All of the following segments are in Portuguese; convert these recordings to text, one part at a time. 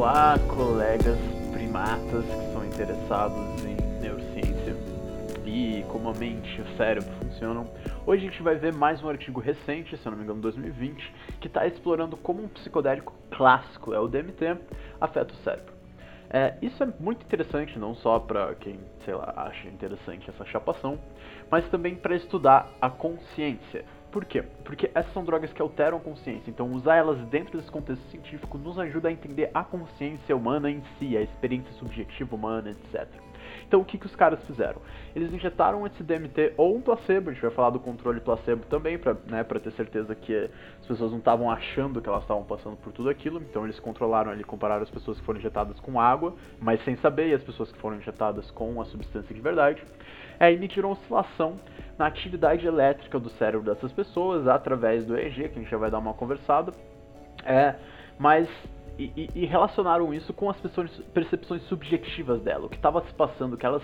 Olá, colegas primatas que são interessados em neurociência e como a mente e o cérebro funcionam. Hoje a gente vai ver mais um artigo recente, se eu não me engano, 2020, que está explorando como um psicodélico clássico, é o DMT, afeta o cérebro. É, isso é muito interessante, não só para quem, sei lá, acha interessante essa chapação, mas também para estudar a consciência. Por quê? Porque essas são drogas que alteram a consciência, então usar elas dentro desse contexto científico nos ajuda a entender a consciência humana em si, a experiência subjetiva humana, etc. Então o que, que os caras fizeram? Eles injetaram esse DMT ou um placebo, a gente vai falar do controle placebo também, pra, né, pra ter certeza que as pessoas não estavam achando que elas estavam passando por tudo aquilo, então eles controlaram ali, compararam as pessoas que foram injetadas com água, mas sem saber, e as pessoas que foram injetadas com a substância de verdade. Aí mediram oscilação na atividade elétrica do cérebro dessas pessoas através do EEG, que a gente já vai dar uma conversada. É, mas e, e, relacionaram isso com as percepções subjetivas dela, o que estava se passando, que elas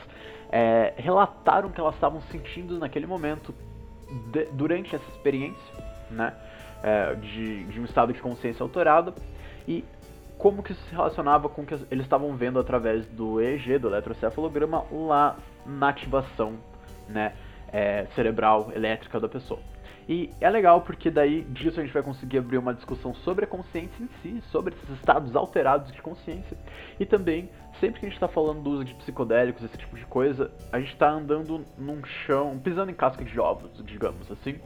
é, relataram que elas estavam sentindo naquele momento de, durante essa experiência, né, é, de, de, um estado de consciência alterada e como que isso se relacionava com o que eles estavam vendo através do EEG, do eletrocefalograma, lá na ativação, né, é, cerebral, elétrica da pessoa. E é legal porque daí disso a gente vai conseguir abrir uma discussão sobre a consciência em si, sobre esses estados alterados de consciência. E também, sempre que a gente está falando do uso de psicodélicos, esse tipo de coisa, a gente está andando num chão, pisando em casca de ovos, digamos assim.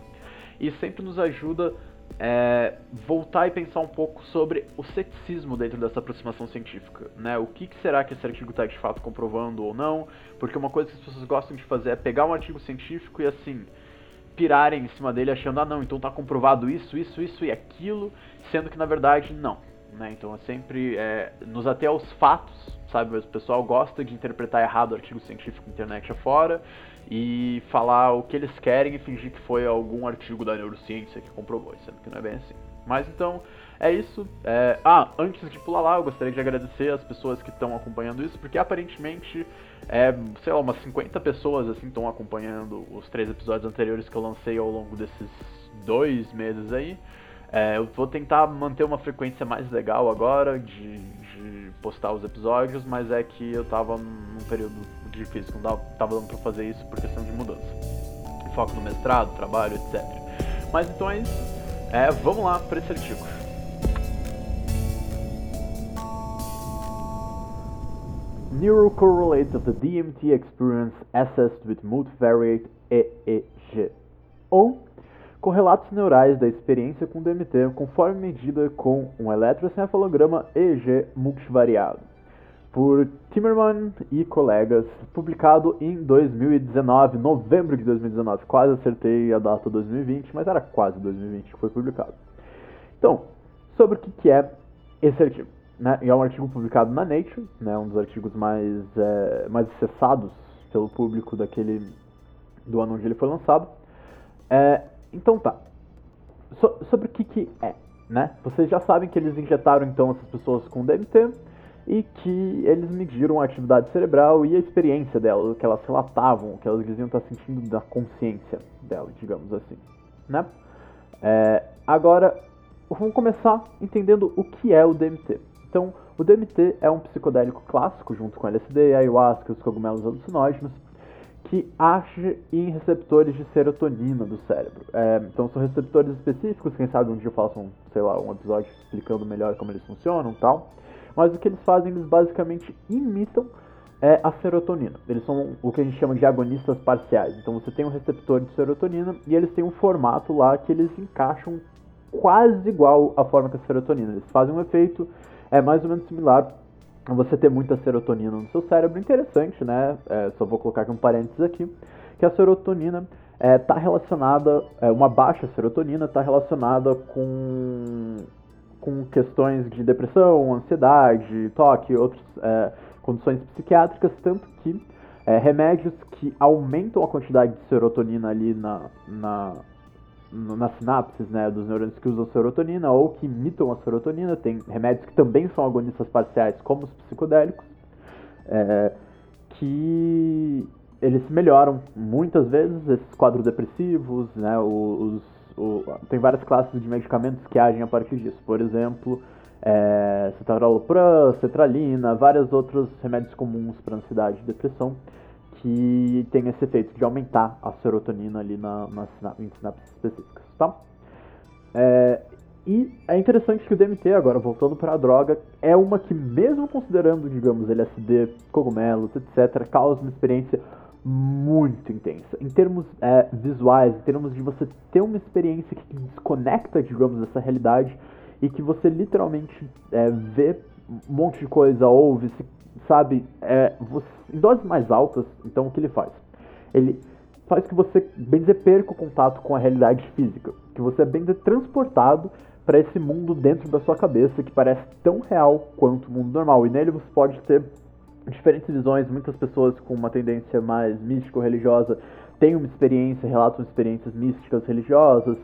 E sempre nos ajuda é, voltar e pensar um pouco sobre o ceticismo dentro dessa aproximação científica, né? O que, que será que esse artigo está de fato comprovando ou não? Porque uma coisa que as pessoas gostam de fazer é pegar um artigo científico e assim pirarem em cima dele achando, ah não, então tá comprovado isso, isso, isso e aquilo, sendo que na verdade não. Né? Então é sempre é, nos até aos fatos, sabe? O pessoal gosta de interpretar errado artigo científico na internet afora e falar o que eles querem e fingir que foi algum artigo da neurociência que comprovou, sendo que não é bem assim. Mas então, é isso. É... Ah, antes de pular lá, eu gostaria de agradecer as pessoas que estão acompanhando isso, porque aparentemente, é, sei lá, umas 50 pessoas assim estão acompanhando os três episódios anteriores que eu lancei ao longo desses dois meses aí. É, eu vou tentar manter uma frequência mais legal agora de, de, postar os episódios, mas é que eu tava num período difícil, não tava, tava dando pra fazer isso por questão de mudança. Foco no mestrado, trabalho, etc. Mas então é isso. É, vamos lá para esse artigo. Neural correlates of the DMT experience assessed with multivariate EEG. Ou correlatos neurais da experiência com DMT conforme medida com um eletroencefalograma EEG multivariado, por Timmerman e colegas, publicado em 2019, novembro de 2019. Quase acertei a data 2020, mas era quase 2020 que foi publicado. Então, sobre o que é esse artigo. Né? É um artigo publicado na Nature, né? um dos artigos mais, é, mais acessados pelo público daquele do ano onde ele foi lançado. É, então tá. So, sobre o que, que é, né? Vocês já sabem que eles injetaram então essas pessoas com DMT e que eles mediram a atividade cerebral e a experiência delas, o que elas relatavam, o que elas diziam estar sentindo da consciência dela, digamos assim, né? É, agora, vamos começar entendendo o que é o DMT. Então, o DMT é um psicodélico clássico, junto com LSD, ayahuasca e os cogumelos alucinógenos, que age em receptores de serotonina do cérebro. É, então são receptores específicos, quem sabe um dia eu faço um, sei lá, um episódio explicando melhor como eles funcionam tal. Mas o que eles fazem, eles basicamente imitam é, a serotonina. Eles são o que a gente chama de agonistas parciais. Então você tem um receptor de serotonina e eles têm um formato lá que eles encaixam quase igual à forma que a serotonina. Eles fazem um efeito é mais ou menos similar você ter muita serotonina no seu cérebro, interessante, né? É, só vou colocar aqui um parênteses aqui, que a serotonina está é, tá relacionada, é, uma baixa serotonina está relacionada com, com questões de depressão, ansiedade, toque, outras é, condições psiquiátricas, tanto que é, remédios que aumentam a quantidade de serotonina ali na, na, nas sinapses né, dos neurônios que usam serotonina ou que imitam a serotonina. Tem remédios que também são agonistas parciais, como os psicodélicos, é, que eles melhoram muitas vezes esses quadros depressivos. Né, os, o, tem várias classes de medicamentos que agem a partir disso. Por exemplo, é, cetralina, vários outros remédios comuns para ansiedade e depressão que tem esse efeito de aumentar a serotonina ali na, na, em sinapses específicas, tá? É, e é interessante que o DMT, agora voltando para a droga, é uma que, mesmo considerando, digamos, LSD, cogumelos, etc., causa uma experiência muito intensa. Em termos é, visuais, em termos de você ter uma experiência que desconecta, digamos, dessa realidade e que você literalmente é, vê um monte de coisa, ouve, se, sabe, é, você, em doses mais altas, então o que ele faz? Ele faz que você, bem dizer, perca o contato com a realidade física, que você é bem dizer, transportado para esse mundo dentro da sua cabeça que parece tão real quanto o mundo normal. E nele você pode ter diferentes visões, muitas pessoas com uma tendência mais mística ou religiosa têm uma experiência, relatam experiências místicas religiosas,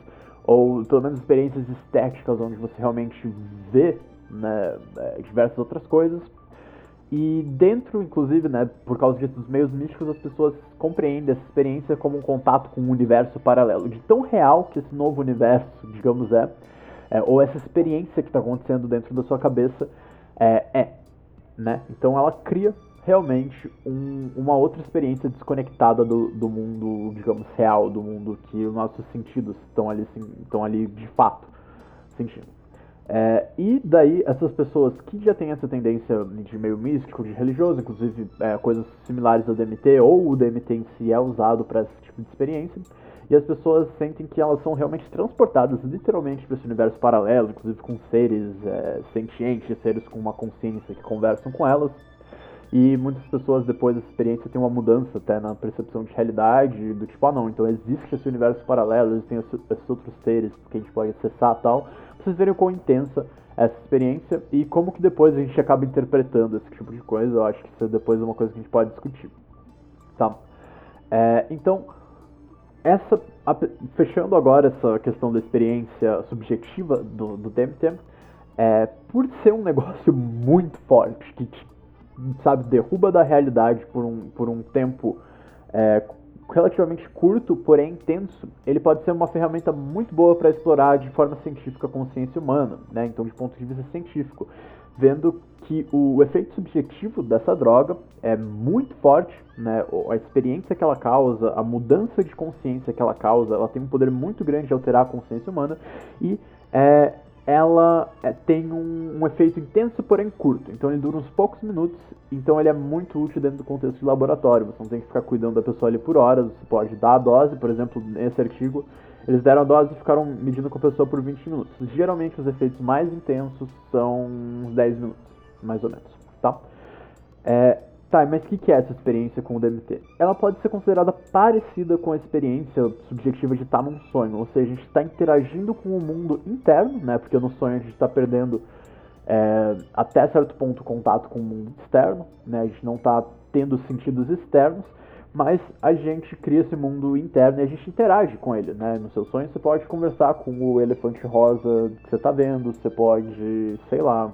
ou pelo menos experiências estéticas onde você realmente vê né, é, diversas outras coisas. E dentro, inclusive, né, por causa disso, dos meios místicos, as pessoas compreendem essa experiência como um contato com um universo paralelo. De tão real que esse novo universo, digamos, é, é ou essa experiência que está acontecendo dentro da sua cabeça é, é né? Então ela cria realmente um, uma outra experiência desconectada do, do mundo, digamos, real, do mundo que os nossos sentidos estão ali, estão ali de fato sentindo. É, e daí essas pessoas que já têm essa tendência de meio místico, de religioso, inclusive é, coisas similares ao DMT, ou o DMT em si é usado para esse tipo de experiência, e as pessoas sentem que elas são realmente transportadas literalmente para esse universo paralelo, inclusive com seres é, sentientes, seres com uma consciência que conversam com elas. E muitas pessoas depois dessa experiência têm uma mudança até na percepção de realidade, do tipo, ah não, então existe esse universo paralelo, existem esses outros seres que a gente pode acessar tal. Pra vocês verem quão intensa é essa experiência e como que depois a gente acaba interpretando esse tipo de coisa, eu acho que isso é depois uma coisa que a gente pode discutir. Tá? É, então, essa, fechando agora essa questão da experiência subjetiva do, do DMT, é, por ser um negócio muito forte, que te, sabe, derruba da realidade por um, por um tempo é, relativamente curto, porém intenso, ele pode ser uma ferramenta muito boa para explorar de forma científica a consciência humana, né? então de ponto de vista científico vendo que o efeito subjetivo dessa droga é muito forte, né? A experiência que ela causa, a mudança de consciência que ela causa, ela tem um poder muito grande de alterar a consciência humana e é, ela é, tem um, um, efeito intenso, porém curto. Então ele dura uns poucos minutos, então ele é muito útil dentro do contexto de laboratório. Você não tem que ficar cuidando da pessoa ali por horas, você pode dar a dose, por exemplo, nesse artigo eles deram a dose e ficaram medindo com a pessoa por 20 minutos. Geralmente os efeitos mais intensos são uns 10 minutos, mais ou menos, tá? É, tá, mas o que, que é essa experiência com o DMT? Ela pode ser considerada parecida com a experiência subjetiva de estar num sonho, ou seja, a gente está interagindo com o mundo interno, né? Porque no sonho a gente está perdendo é, até certo ponto contato com o mundo externo, né? A gente não está tendo sentidos externos, mas a gente cria esse mundo interno e a gente interage com ele, né? No seu sonho você pode conversar com o elefante rosa que você está vendo, você pode, sei lá.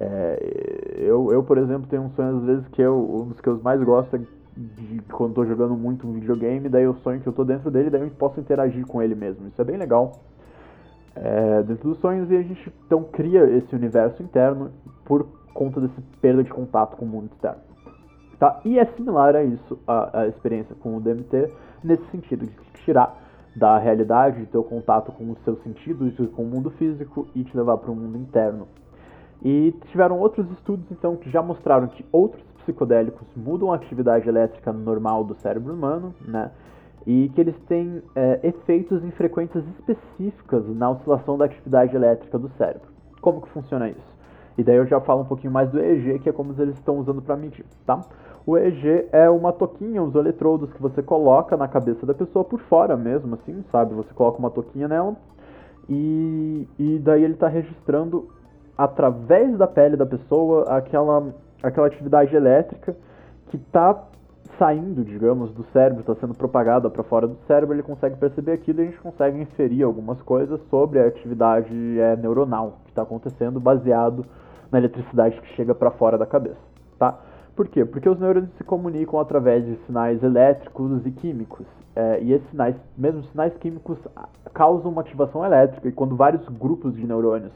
É, eu, eu, por exemplo, tenho um sonho às vezes que eu, um dos que eu mais gosto é de quando estou jogando muito um videogame, daí eu sonho que eu estou dentro dele, daí eu posso interagir com ele mesmo. Isso é bem legal. É, dentro dos sonhos e a gente então cria esse universo interno por conta desse perda de contato com o mundo externo. Tá? E é similar a isso, a, a experiência com o DMT, nesse sentido, de tirar da realidade, de ter o contato com os seus sentidos, com o mundo físico e te levar para o mundo interno. E tiveram outros estudos, então, que já mostraram que outros psicodélicos mudam a atividade elétrica normal do cérebro humano, né? E que eles têm é, efeitos em frequências específicas na oscilação da atividade elétrica do cérebro. Como que funciona isso? E daí eu já falo um pouquinho mais do EEG, que é como eles estão usando para medir, tá? O EEG é uma toquinha, uns eletrodos que você coloca na cabeça da pessoa por fora mesmo, assim, sabe? Você coloca uma toquinha nela e, e daí ele está registrando através da pele da pessoa aquela, aquela atividade elétrica que está saindo, digamos, do cérebro, está sendo propagada para fora do cérebro, ele consegue perceber aquilo e a gente consegue inferir algumas coisas sobre a atividade é, neuronal que está acontecendo baseado na eletricidade que chega para fora da cabeça, tá? Por quê? Porque os neurônios se comunicam através de sinais elétricos e químicos. É, e esses sinais, mesmo sinais químicos, causam uma ativação elétrica. E quando vários grupos de neurônios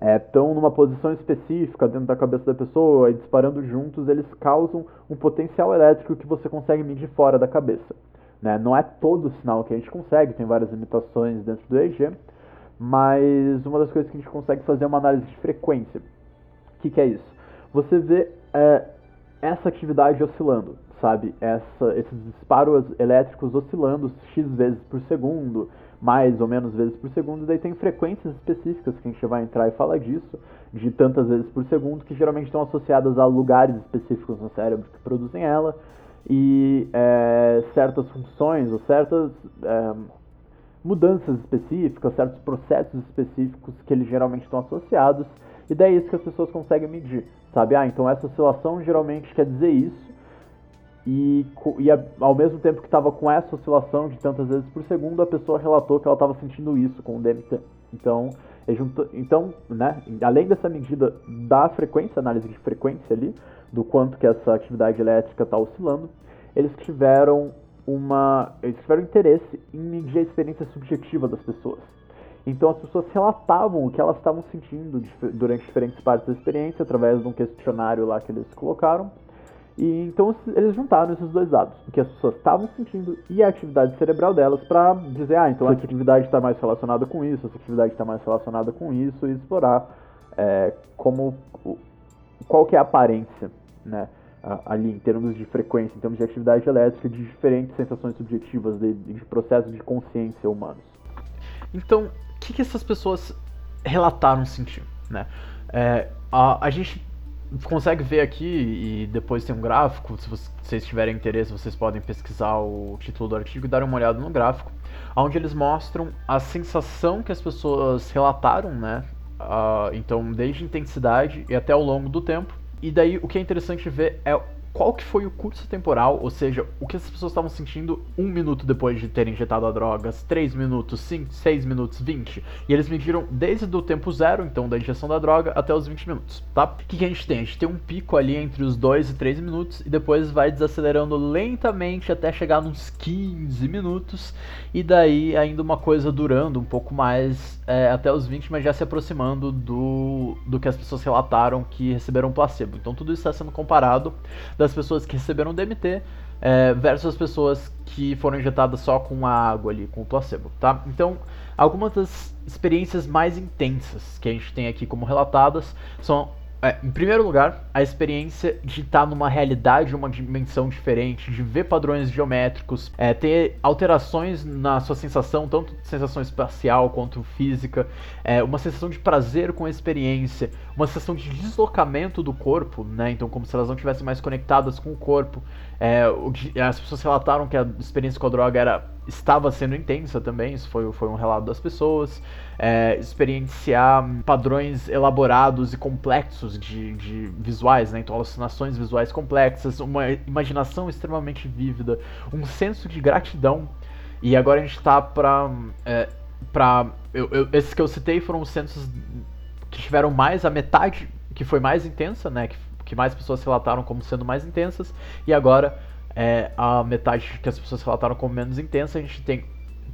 estão é, numa posição específica dentro da cabeça da pessoa e disparando juntos, eles causam um potencial elétrico que você consegue medir fora da cabeça. Né? Não é todo o sinal que a gente consegue, tem várias limitações dentro do EEG, mas uma das coisas que a gente consegue fazer é uma análise de frequência. O que, que é isso? Você vê é, essa atividade oscilando, sabe? Essa, esses disparos elétricos oscilando x vezes por segundo, mais ou menos vezes por segundo, daí tem frequências específicas que a gente vai entrar e falar disso, de tantas vezes por segundo, que geralmente estão associadas a lugares específicos no cérebro que produzem ela, e é, certas funções ou certas é, mudanças específicas, certos processos específicos que eles geralmente estão associados, e daí é isso que as pessoas conseguem medir, sabe? Ah, então essa oscilação geralmente quer dizer isso, e, e ao mesmo tempo que estava com essa oscilação de tantas vezes por segundo, a pessoa relatou que ela estava sentindo isso com o DMT. Então, junto, então né, além dessa medida da frequência, análise de frequência ali, do quanto que essa atividade elétrica está oscilando, eles tiveram uma, eles tiveram interesse em medir a experiência subjetiva das pessoas. Então as pessoas relatavam o que elas estavam sentindo durante diferentes partes da experiência através de um questionário lá que eles colocaram e então eles juntaram esses dois dados, o que as pessoas estavam sentindo e a atividade cerebral delas, para dizer, ah, então essa atividade está mais relacionada com isso, essa atividade está mais relacionada com isso, e explorar é, como qual que é a aparência, né, ali em termos de frequência, em termos de atividade elétrica, de diferentes sensações subjetivas, de, de processos de consciência humanos. Então, o que, que essas pessoas relataram sentir, né? É, a, a gente consegue ver aqui e depois tem um gráfico. Se vocês tiverem interesse, vocês podem pesquisar o título do artigo e dar uma olhada no gráfico, onde eles mostram a sensação que as pessoas relataram, né? Uh, então, desde intensidade e até ao longo do tempo. E daí o que é interessante ver é qual que foi o curso temporal, ou seja, o que as pessoas estavam sentindo um minuto depois de terem injetado a droga, três minutos, cinco, seis minutos, vinte. E eles mediram desde o tempo zero, então da injeção da droga, até os 20 minutos, tá? O que, que a gente tem? A gente tem um pico ali entre os 2 e 3 minutos e depois vai desacelerando lentamente até chegar nos 15 minutos e daí ainda uma coisa durando um pouco mais é, até os 20, mas já se aproximando do, do que as pessoas relataram que receberam placebo. Então tudo isso está sendo comparado das pessoas que receberam DMT é, versus as pessoas que foram injetadas só com a água ali, com o placebo, tá? Então, algumas das experiências mais intensas que a gente tem aqui como relatadas são é, em primeiro lugar, a experiência de estar tá numa realidade, uma dimensão diferente, de ver padrões geométricos, é, ter alterações na sua sensação, tanto sensação espacial quanto física, é, uma sensação de prazer com a experiência, uma sensação de deslocamento do corpo, né? Então, como se elas não estivessem mais conectadas com o corpo. É, as pessoas relataram que a experiência com a droga era, estava sendo intensa também, isso foi, foi um relato das pessoas. É, experienciar padrões elaborados e complexos de, de visuais, né? então alucinações visuais complexas, uma imaginação extremamente vívida, um senso de gratidão. E agora a gente está para. É, pra, eu, eu, esses que eu citei foram os sensos que tiveram mais a metade, que foi mais intensa, né? Que que mais pessoas relataram como sendo mais intensas, e agora é, a metade que as pessoas relataram como menos intensa, a gente tem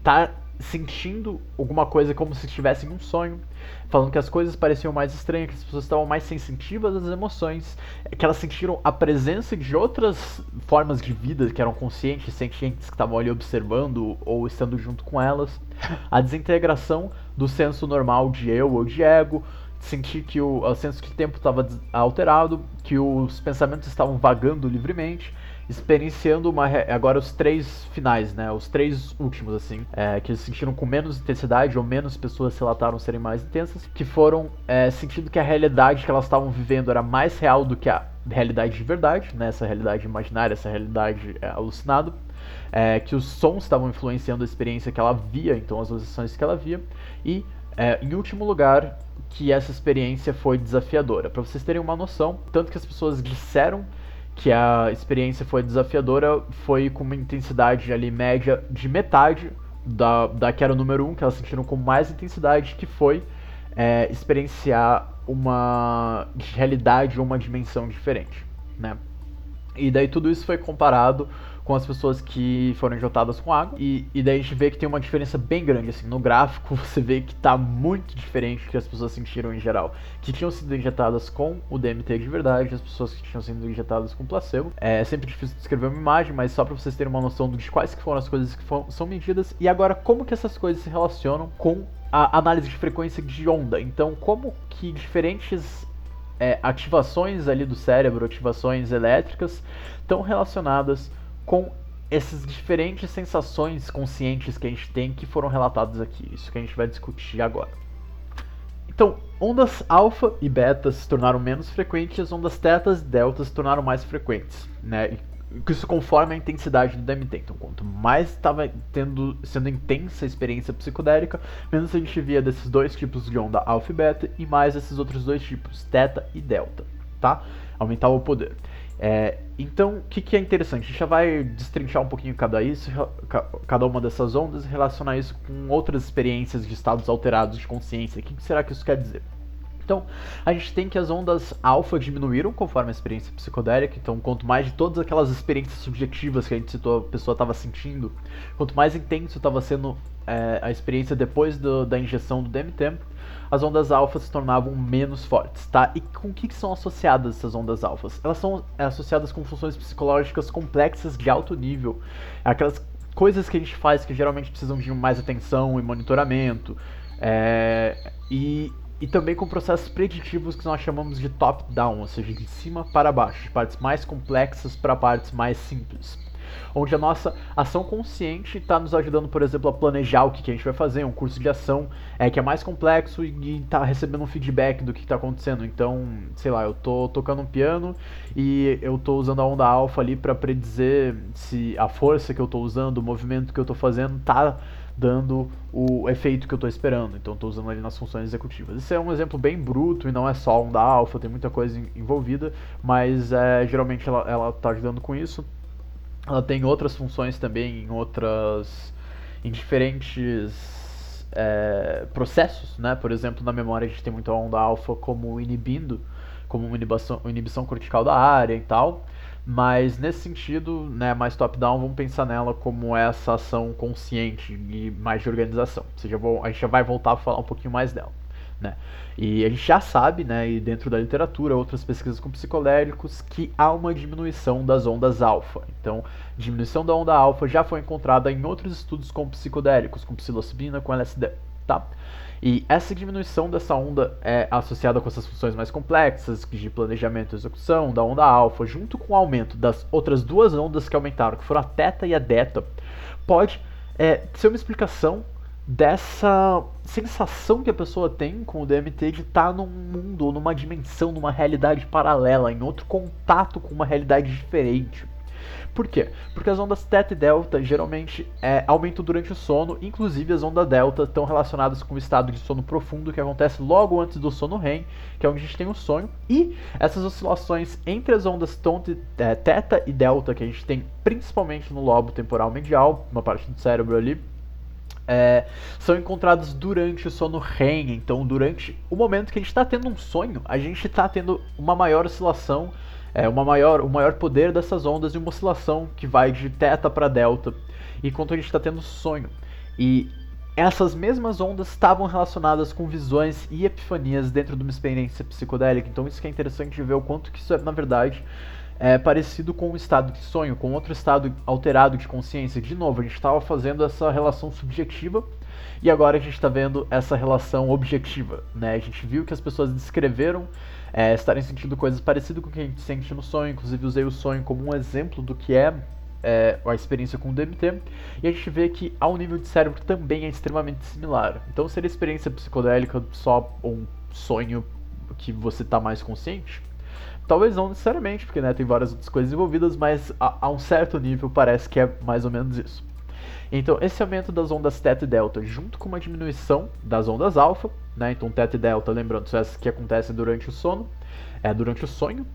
tá sentindo alguma coisa como se estivesse em um sonho, falando que as coisas pareciam mais estranhas, que as pessoas estavam mais sensitivas às emoções, que elas sentiram a presença de outras formas de vida que eram conscientes, sentientes, que estavam ali observando ou estando junto com elas, a desintegração do senso normal de eu ou de ego, sentir que o, o senso de tempo estava alterado, que os pensamentos estavam vagando livremente, experienciando uma agora os três finais, né? Os três últimos assim, é, que eles sentiram com menos intensidade ou menos pessoas relataram serem mais intensas, que foram é, sentindo que a realidade que elas estavam vivendo era mais real do que a realidade de verdade, né? Essa realidade imaginária, essa realidade é, alucinada. É, que os sons estavam influenciando a experiência que ela via, então as sensações que ela via, e é, em último lugar, que essa experiência foi desafiadora. Para vocês terem uma noção, tanto que as pessoas disseram que a experiência foi desafiadora, foi com uma intensidade ali média de metade da, da que era o número 1, um, que elas sentiram com mais intensidade, que foi é, experienciar uma realidade ou uma dimensão diferente, né? E daí tudo isso foi comparado com as pessoas que foram injetadas com água. E, e daí a gente vê que tem uma diferença bem grande, assim, no gráfico você vê que tá muito diferente do que as pessoas sentiram em geral. Que tinham sido injetadas com o DMT de verdade, as pessoas que tinham sido injetadas com placebo. É sempre difícil descrever uma imagem, mas só para vocês terem uma noção de quais que foram as coisas que foram, são medidas. E agora, como que essas coisas se relacionam com a análise de frequência de onda. Então, como que diferentes é, ativações ali do cérebro, ativações elétricas, estão relacionadas com essas diferentes sensações conscientes que a gente tem que foram relatadas aqui. Isso que a gente vai discutir agora. Então, ondas alfa e beta se tornaram menos frequentes, ondas tetas e deltas se tornaram mais frequentes, né? isso conforme a intensidade do DMT. Então, quanto mais estava tendo sendo intensa a experiência psicodélica, menos a gente via desses dois tipos de onda alfa e beta e mais esses outros dois tipos, teta e delta, tá? Aumentava o poder. É, então, o que, que, é interessante? A gente já vai destrinchar um pouquinho cada, isso, cada uma dessas ondas e relacionar isso com outras experiências de estados alterados de consciência. O que, que será que isso quer dizer? Então, a gente tem que as ondas alfa diminuíram conforme a experiência psicodélica. Então, quanto mais de todas aquelas experiências subjetivas que a gente citou, a pessoa estava sentindo, quanto mais intenso estava sendo é, a experiência depois do, da injeção do DMT, as ondas alfa se tornavam menos fortes, tá? E com o que, que são associadas essas ondas alfas? Elas são é, associadas com funções psicológicas complexas de alto nível, aquelas coisas que a gente faz que geralmente precisam de mais atenção e monitoramento. É, e e também com processos preditivos que nós chamamos de top-down, ou seja, de cima para baixo, de partes mais complexas para partes mais simples. Onde a nossa ação consciente está nos ajudando, por exemplo, a planejar o que, que, a gente vai fazer, um curso de ação é, que é mais complexo e está recebendo um feedback do que está acontecendo. Então, sei lá, eu estou tocando um piano e eu estou usando a onda alfa ali para predizer se a força que eu estou usando, o movimento que eu estou fazendo está dando o efeito que eu estou esperando. Então estou usando ali nas funções executivas. Esse é um exemplo bem bruto e não é só um da alfa, tem muita coisa envolvida, mas é, geralmente ela está ajudando com isso. Ela tem outras funções também em outras. em diferentes é, processos, né? Por exemplo, na memória a gente tem muito a onda alfa como inibindo, como uma inibição, inibição cortical da área e tal. Mas nesse sentido, né, mais top-down, vamos pensar nela como essa ação consciente e mais de organização. Ou seja, a gente já vai voltar a falar um pouquinho mais dela. Né? E a gente já sabe, né, e dentro da literatura, outras pesquisas com psicodélicos, que há uma diminuição das ondas alfa. Então, diminuição da onda alfa já foi encontrada em outros estudos com psicodélicos, com psilocibina, com LSD. Tá? E essa diminuição dessa onda é associada com essas funções mais complexas de planejamento e execução da onda alfa, junto com o aumento das outras duas ondas que aumentaram, que foram a teta e a delta, pode é, ser uma explicação dessa sensação que a pessoa tem com o DMT de estar tá num mundo numa dimensão, numa realidade paralela, em outro contato com uma realidade diferente. Por quê? Porque as ondas teta e delta geralmente é, aumentam durante o sono, inclusive as ondas delta estão relacionadas com o estado de sono profundo que acontece logo antes do sono REM, que é onde a gente tem o sonho, e essas oscilações entre as ondas é, teta e delta que a gente tem principalmente no lobo temporal medial, uma parte do cérebro ali, é, são encontrados durante o sono REM. Então, durante o momento que a gente está tendo um sonho, a gente está tendo uma maior oscilação é, uma maior, o maior poder dessas ondas e uma oscilação que vai de teta para delta, enquanto a gente está tendo sonho. E essas mesmas ondas estavam relacionadas com visões e epifanias dentro de uma experiência psicodélica. Então isso que é interessante ver o quanto que isso é, na verdade, é parecido com um estado de sonho, com outro estado alterado de consciência. De novo, a gente estava fazendo essa relação subjetiva e agora a gente está vendo essa relação objetiva. Né? A gente viu que as pessoas descreveram é, estarem sentindo coisas parecidas com o que a gente sente no sonho. Inclusive, usei o sonho como um exemplo do que é, é a experiência com o DMT. E a gente vê que, ao nível de cérebro, também é extremamente similar. Então, seria experiência psicodélica só um sonho que você está mais consciente? Talvez não necessariamente, porque né, tem várias outras coisas envolvidas, mas a, a um certo nível parece que é mais ou menos isso. Então, esse aumento das ondas θ e delta, junto com uma diminuição das ondas alfa, né? Então, θ e delta, lembrando, são essas que acontecem durante o sono, é durante o sonho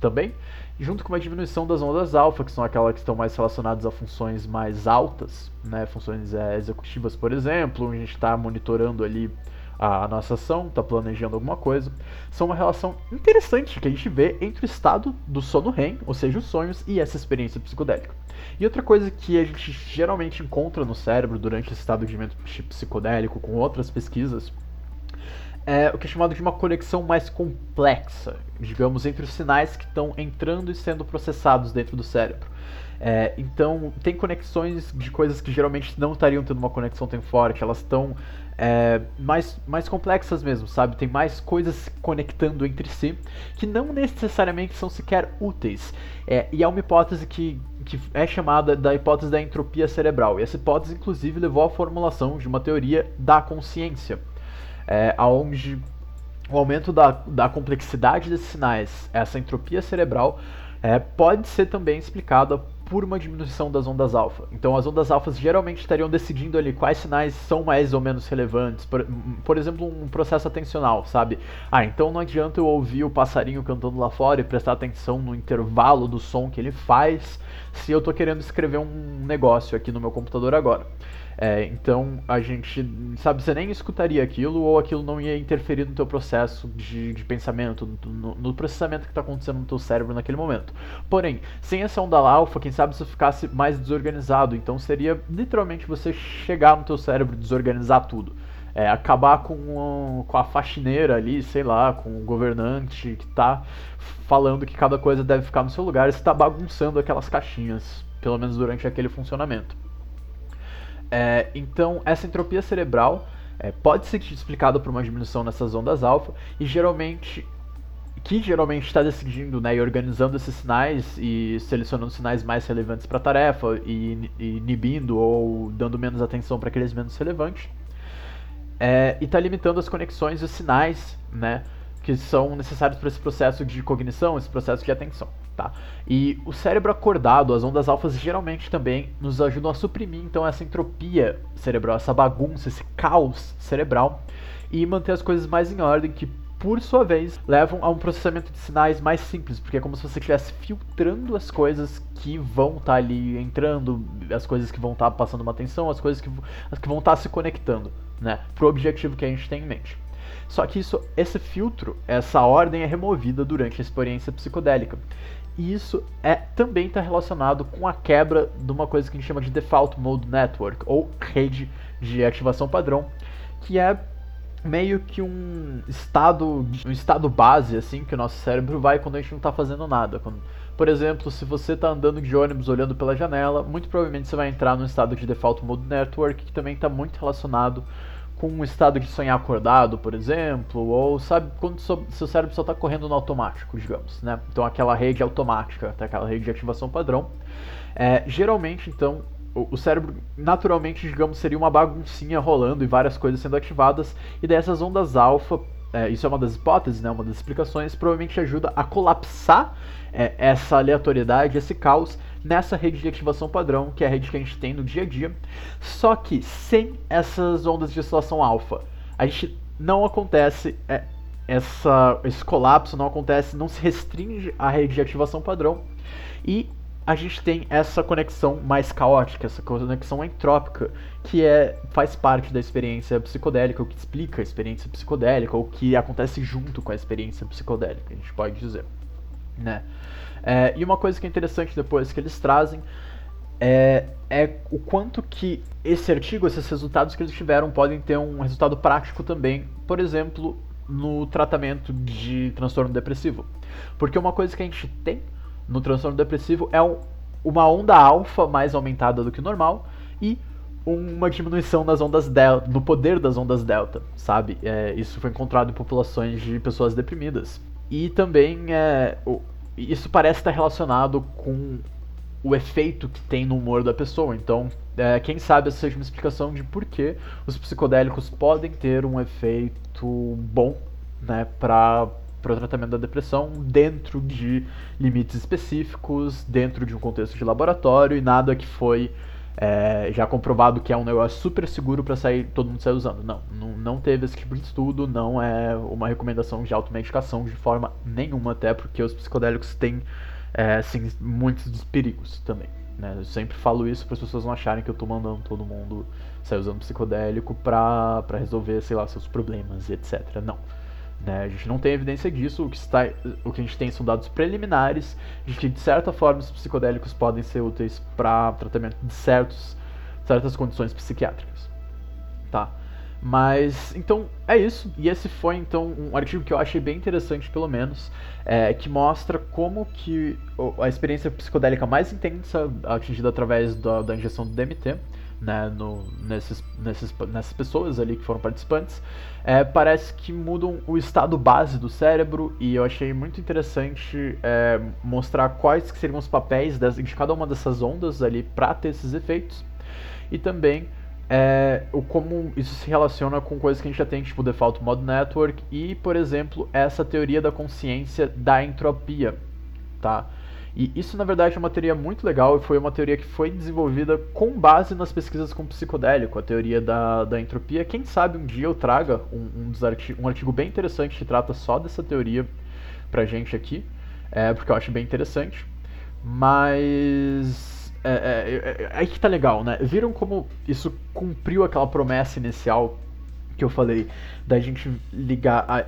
também, junto com uma diminuição das ondas alfa, que são aquelas que estão mais relacionadas a funções mais altas, né? Funções é, executivas, por exemplo, a gente está monitorando ali a nossa ação, está planejando alguma coisa, são uma relação interessante que a gente vê entre o estado do sono REM, ou seja, os sonhos, e essa experiência psicodélica. E outra coisa que a gente geralmente encontra no cérebro durante esse estado de mente psicodélico, com outras pesquisas, é o que é chamado de uma conexão mais complexa, digamos, entre os sinais que estão entrando e sendo processados dentro do cérebro. É, então, tem conexões de coisas que geralmente não estariam tendo uma conexão tão forte, elas estão é, mais, mais complexas mesmo, sabe? Tem mais coisas se conectando entre si que não necessariamente são sequer úteis. É, e é uma hipótese que, que é chamada da hipótese da entropia cerebral. E essa hipótese, inclusive, levou à formulação de uma teoria da consciência, é, onde o aumento da, da complexidade desses sinais, essa entropia cerebral, é, pode ser também explicada por uma diminuição das ondas alfa. Então as ondas alfas geralmente estariam decidindo ali quais sinais são mais ou menos relevantes. Por, por, exemplo, um processo atencional, sabe? Ah, então não adianta eu ouvir o passarinho cantando lá fora e prestar atenção no intervalo do som que ele faz se eu estou querendo escrever um negócio aqui no meu computador agora. É, então a gente, sabe, você nem escutaria aquilo ou aquilo não ia interferir no teu processo de, de pensamento, no, no, processamento que está acontecendo no teu cérebro naquele momento. Porém, sem essa onda alfa, quem sabe isso ficasse mais desorganizado, então seria literalmente você chegar no teu cérebro e desorganizar tudo. É, acabar com, com a faxineira ali, sei lá, com o governante que está falando que cada coisa deve ficar no seu lugar, você está bagunçando aquelas caixinhas, pelo menos durante aquele funcionamento. É, então, essa entropia cerebral é, pode ser explicada por uma diminuição nessas ondas alfa e geralmente que geralmente está decidindo né, e organizando esses sinais e selecionando sinais mais relevantes para a tarefa e, e inibindo ou dando menos atenção para aqueles menos relevantes. É, e está limitando as conexões e os sinais né, que são necessários para esse processo de cognição, esse processo de atenção. Tá? E o cérebro acordado, as ondas alfas geralmente também nos ajudam a suprimir então essa entropia cerebral, essa bagunça, esse caos cerebral e manter as coisas mais em ordem que por sua vez levam a um processamento de sinais mais simples, porque é como se você estivesse filtrando as coisas que vão estar tá ali entrando, as coisas que vão estar tá passando uma atenção, as coisas que, as que vão estar tá se conectando, né, pro objetivo que a gente tem em mente. Só que isso, esse filtro, essa ordem é removida durante a experiência psicodélica. E isso é, também está relacionado com a quebra de uma coisa que a gente chama de Default Mode Network, ou rede de ativação padrão, que é meio que um estado, um estado base assim que o nosso cérebro vai quando a gente não está fazendo nada. Quando, por exemplo, se você está andando de ônibus olhando pela janela, muito provavelmente você vai entrar num estado de Default Mode Network que também está muito relacionado com um estado de sonhar acordado, por exemplo, ou sabe quando seu, seu cérebro só está correndo no automático, digamos, né? Então aquela rede automática, tá? aquela rede de ativação padrão. É, geralmente, então, o, cérebro naturalmente, digamos, seria uma baguncinha rolando e várias coisas sendo ativadas, e dessas ondas alfa, é, isso é uma das hipóteses, né? Uma das explicações, provavelmente ajuda a colapsar é, essa aleatoriedade, esse caos nessa rede de ativação padrão, que é a rede que a gente tem no dia a dia, só que sem essas ondas de oscilação alfa. A gente não acontece é, essa, esse colapso, não acontece, não se restringe à rede de ativação padrão e a gente tem essa conexão mais caótica, essa conexão entrópica, que é, faz parte da experiência psicodélica, o que explica a experiência psicodélica, ou que acontece junto com a experiência psicodélica, a gente pode dizer. Né? É, e uma coisa que é interessante depois que eles trazem é, é, o quanto que esse artigo, esses resultados que eles tiveram, podem ter um resultado prático também, por exemplo, no tratamento de transtorno depressivo. Porque uma coisa que a gente tem no transtorno depressivo é um, uma onda alfa mais aumentada do que o normal e uma diminuição das ondas delta, no poder das ondas delta, sabe? É, isso foi encontrado em populações de pessoas deprimidas. E também é, isso parece estar relacionado com o efeito que tem no humor da pessoa. Então, é, quem sabe essa seja uma explicação de por que os psicodélicos podem ter um efeito bom né, para o tratamento da depressão dentro de limites específicos, dentro de um contexto de laboratório e nada que foi é, já comprovado que é um negócio super seguro para sair todo mundo sair usando. Não, não, não teve esse tipo de estudo, não é uma recomendação de automedicação de forma nenhuma, até porque os psicodélicos têm é, sim, muitos perigos também. Né? Eu sempre falo isso para as pessoas não acharem que eu tô mandando todo mundo sair usando psicodélico pra resolver, sei lá, seus problemas, etc. Não. Né? A gente não tem evidência disso, o que, está, o que a gente tem são dados preliminares de que, de certa forma, os psicodélicos podem ser úteis para tratamento de certos, certas condições psiquiátricas. Tá? Mas, então, é isso. E esse foi, então, um artigo que eu achei bem interessante, pelo menos, é, que mostra como que a experiência psicodélica mais intensa, atingida através da, da injeção do DMT, né, no, nesses, nesses, nessas pessoas ali que foram participantes, é, parece que mudam o estado base do cérebro e eu achei muito interessante é, mostrar quais que seriam os papéis de cada uma dessas ondas ali para ter esses efeitos e também é, o como isso se relaciona com coisas que a gente já tem, tipo o Default Mode Network e, por exemplo, essa teoria da consciência da entropia, tá? E isso, na verdade, é uma teoria muito legal e foi uma teoria que foi desenvolvida com base nas pesquisas com psicodélico, a teoria da, da entropia. Quem sabe um dia eu traga um, um, artigos, um artigo bem interessante que trata só dessa teoria pra gente aqui, é, porque eu acho bem interessante. Mas. É, é, é, é aí que tá legal, né? Viram como isso cumpriu aquela promessa inicial que eu falei da gente ligar a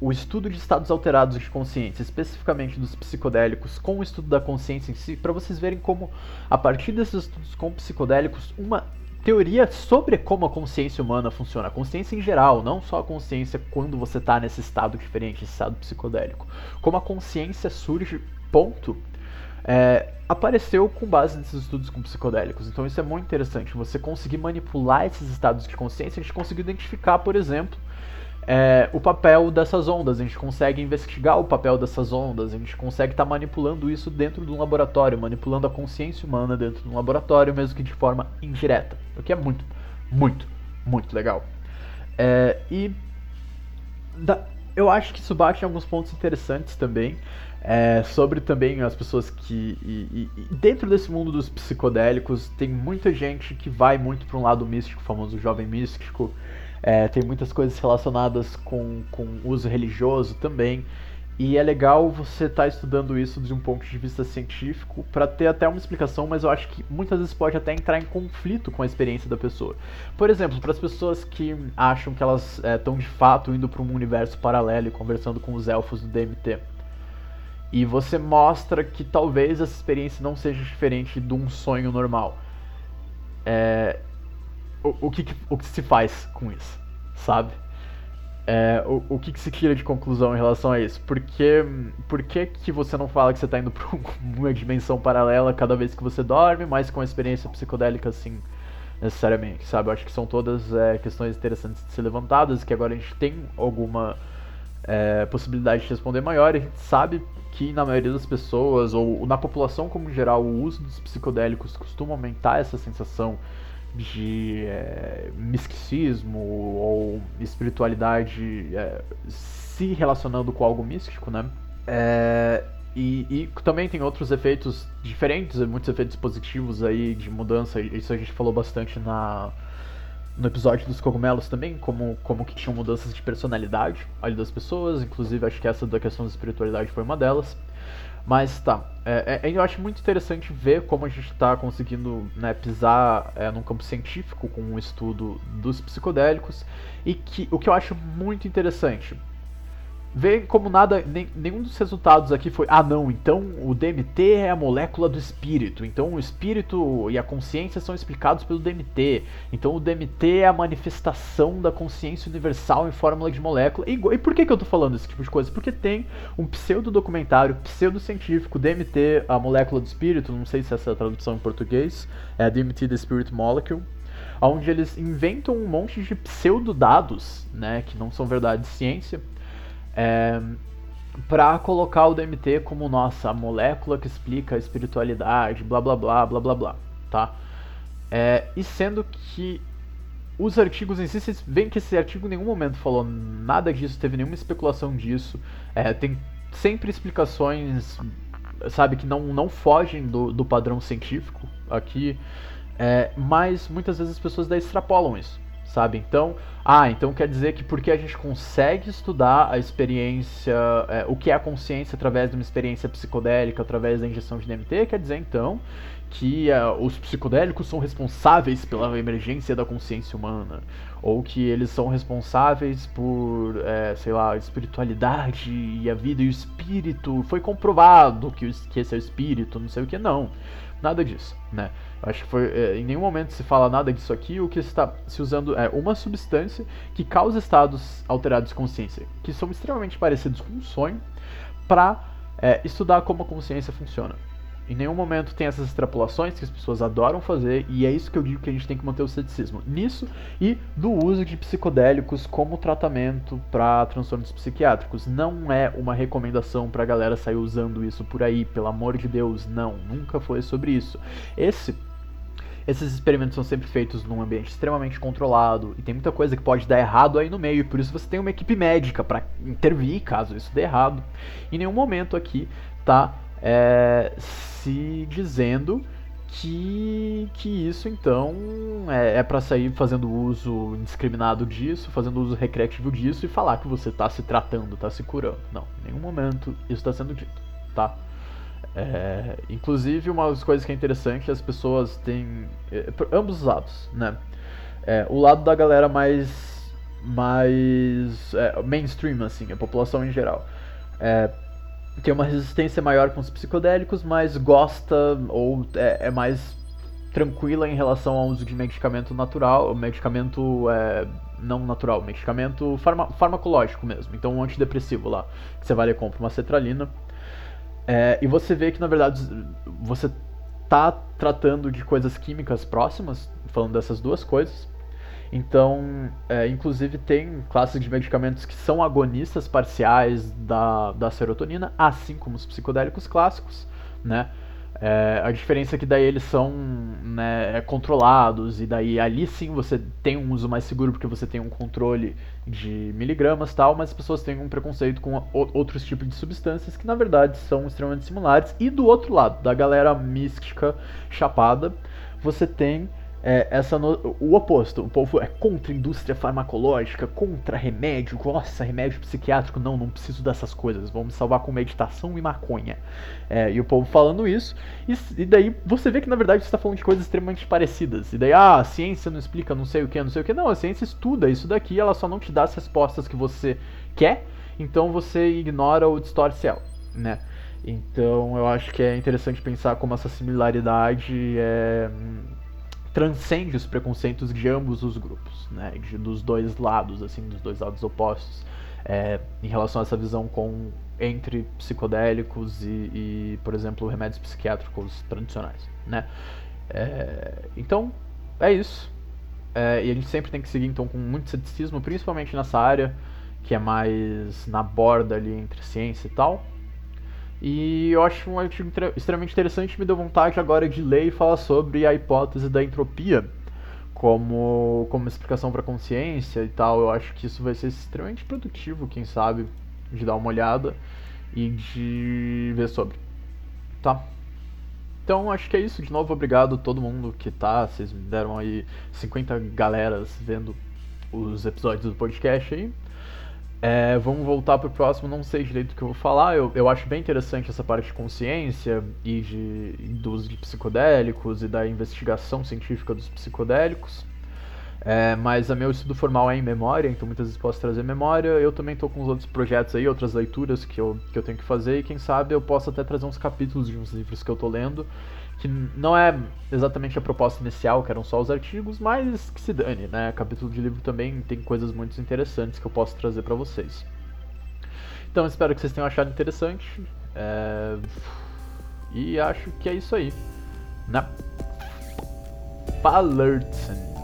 o estudo de estados alterados de consciência, especificamente dos psicodélicos, com o estudo da consciência em si, para vocês verem como, a partir desses estudos com psicodélicos, uma teoria sobre como a consciência humana funciona, a consciência em geral, não só a consciência quando você está nesse estado diferente, esse estado psicodélico, como a consciência surge, ponto, é, apareceu com base nesses estudos com psicodélicos. Então isso é muito interessante, você conseguir manipular esses estados de consciência, a gente conseguiu identificar, por exemplo, é, o papel dessas ondas, a gente consegue investigar o papel dessas ondas, a gente consegue estar tá manipulando isso dentro de um laboratório, manipulando a consciência humana dentro de um laboratório, mesmo que de forma indireta, o que é muito, muito, muito legal. É, e da, eu acho que isso bate em alguns pontos interessantes também, é, sobre também as pessoas que. E, e, dentro desse mundo dos psicodélicos, tem muita gente que vai muito para um lado místico, famoso jovem místico. É, tem muitas coisas relacionadas com, com uso religioso também. E é legal você estar tá estudando isso de um ponto de vista científico para ter até uma explicação, mas eu acho que muitas vezes pode até entrar em conflito com a experiência da pessoa. Por exemplo, para as pessoas que acham que elas estão é, de fato indo para um universo paralelo e conversando com os elfos do DMT. E você mostra que talvez essa experiência não seja diferente de um sonho normal. É, o, o, que, o que se faz com isso, sabe? É, o, o que, que se tira de conclusão em relação a isso? Por que, por que, que você não fala que você está indo para uma dimensão paralela cada vez que você dorme, mas com a experiência psicodélica assim, necessariamente, sabe? Eu acho que são todas é, questões interessantes de ser levantadas, que agora a gente tem alguma é, possibilidade de responder maior, e a gente sabe que na maioria das pessoas, ou na população como geral, o uso dos psicodélicos costuma aumentar essa sensação de é, misticismo ou espiritualidade é, se relacionando com algo místico, né? É, e, e, também tem outros efeitos diferentes, muitos efeitos positivos aí de mudança. Isso a gente falou bastante na, no episódio dos cogumelos também, como, como que tinham mudanças de personalidade ali das pessoas. Inclusive, acho que essa da questão da espiritualidade foi uma delas. Mas tá, é, é, eu acho muito interessante ver como a gente está conseguindo né, pisar é, num campo científico com o um estudo dos psicodélicos e que o que eu acho muito interessante Vê como nada, nem, nenhum dos resultados aqui foi, ah não, então o DMT é a molécula do espírito, então o espírito e a consciência são explicados pelo DMT, então o DMT é a manifestação da consciência universal em fórmula de molécula. E, e por que, que eu tô falando esse tipo de coisa? Porque tem um pseudo documentário, pseudo científico, DMT, a molécula do espírito, não sei se essa é a tradução em português, é DMT, The Spirit Molecule, onde eles inventam um monte de pseudo dados, né, que não são verdade de ciência, é, para colocar o DMT como nossa molécula que explica a espiritualidade, blá blá blá blá blá blá, tá? É, e sendo que os artigos em si, vocês veem que esse artigo em nenhum momento falou nada disso, teve nenhuma especulação disso, é, tem sempre explicações, sabe, que não, não fogem do, do padrão científico aqui, é, mas muitas vezes as pessoas daí extrapolam isso sabe? Então, ah, então quer dizer que porque a gente consegue estudar a experiência, é, o que é a consciência através de uma experiência psicodélica, através da injeção de DMT, quer dizer então que uh, os psicodélicos são responsáveis pela emergência da consciência humana, ou que eles são responsáveis por, é, sei lá, a espiritualidade e a vida e o espírito. Foi comprovado que, que esse é o espírito, não sei o que, não. Nada disso, né? Acho que foi, é, em nenhum momento se fala nada disso aqui. O que está se usando é uma substância que causa estados alterados de consciência, que são extremamente parecidos com um sonho, para é, estudar como a consciência funciona. Em nenhum momento tem essas extrapolações que as pessoas adoram fazer, e é isso que eu digo que a gente tem que manter o ceticismo nisso e do uso de psicodélicos como tratamento para transtornos psiquiátricos. Não é uma recomendação para a galera sair usando isso por aí, pelo amor de Deus, não, nunca foi sobre isso. Esse esses experimentos são sempre feitos num ambiente extremamente controlado e tem muita coisa que pode dar errado aí no meio, e por isso você tem uma equipe médica para intervir caso isso dê errado. Em nenhum momento aqui tá é, se dizendo que, que isso então é, é para sair fazendo uso indiscriminado disso, fazendo uso recreativo disso e falar que você está se tratando, está se curando. Não, em nenhum momento isso está sendo dito, tá? É, inclusive, uma das coisas que é interessante, as pessoas têm é, ambos os lados, né? É, o lado da galera mais mais é, mainstream, assim, a população em geral. Tem uma resistência maior com os psicodélicos, mas gosta ou é, é mais tranquila em relação ao uso de medicamento natural, medicamento é, não natural, medicamento farma, farmacológico mesmo. Então um antidepressivo lá, que você vai lá e compra uma cetralina. É, e você vê que na verdade você tá tratando de coisas químicas próximas, falando dessas duas coisas. Então, é, inclusive tem classes de medicamentos que são agonistas parciais da, da serotonina, assim como os psicodélicos clássicos, né? É, a diferença é que daí eles são né, é, controlados e daí ali sim você tem um uso mais seguro porque você tem um controle de miligramas tal, mas as pessoas têm um preconceito com outros tipos de substâncias que na verdade são extremamente similares. E do outro lado, da galera mística chapada, você tem é, essa no... o oposto. O povo é contra a indústria farmacológica, contra remédio. Nossa, remédio psiquiátrico. Não, não preciso dessas coisas. Vamos salvar com meditação e maconha. É, e o povo falando isso. E, e, daí você vê que na verdade está falando de coisas extremamente parecidas. E daí, ah, a ciência não explica não sei o que, não sei o que. Não, a ciência estuda isso daqui. Ela só não te dá as respostas que você quer. Então você ignora ou distorce ela, né? Então eu acho que é interessante pensar como essa similaridade é transcende os preconceitos de ambos os grupos, né, de, dos dois lados, assim, dos dois lados opostos, é, em relação a essa visão com entre psicodélicos e, e por exemplo, remédios psiquiátricos tradicionais, né. É, então, é isso. É, e a gente sempre tem que seguir então com muito ceticismo, principalmente nessa área que é mais na borda ali entre ciência e tal. E eu acho um artigo extremamente interessante, me deu vontade agora de ler e falar sobre a hipótese da entropia como, como explicação para a consciência e tal. Eu acho que isso vai ser extremamente produtivo, quem sabe, de dar uma olhada e de ver sobre. Tá? Então acho que é isso. De novo, obrigado a todo mundo que tá. Vocês me deram aí 50 galeras vendo os episódios do podcast aí. É, vamos voltar pro próximo, não sei direito o que eu vou falar. Eu, eu acho bem interessante essa parte de consciência e de, do uso de psicodélicos e da investigação científica dos psicodélicos. É, mas a meu estudo formal é em memória, então muitas vezes posso trazer memória. Eu também estou com os outros projetos aí, outras leituras que eu, que eu tenho que fazer, e quem sabe eu posso até trazer uns capítulos de uns livros que eu estou lendo que não é exatamente a proposta inicial, que eram só os artigos, mas que se dane, né? Capítulo de livro também tem coisas muito interessantes que eu posso trazer para vocês. Então espero que vocês tenham achado interessante. É... E acho que é isso aí. Na né? Palerton.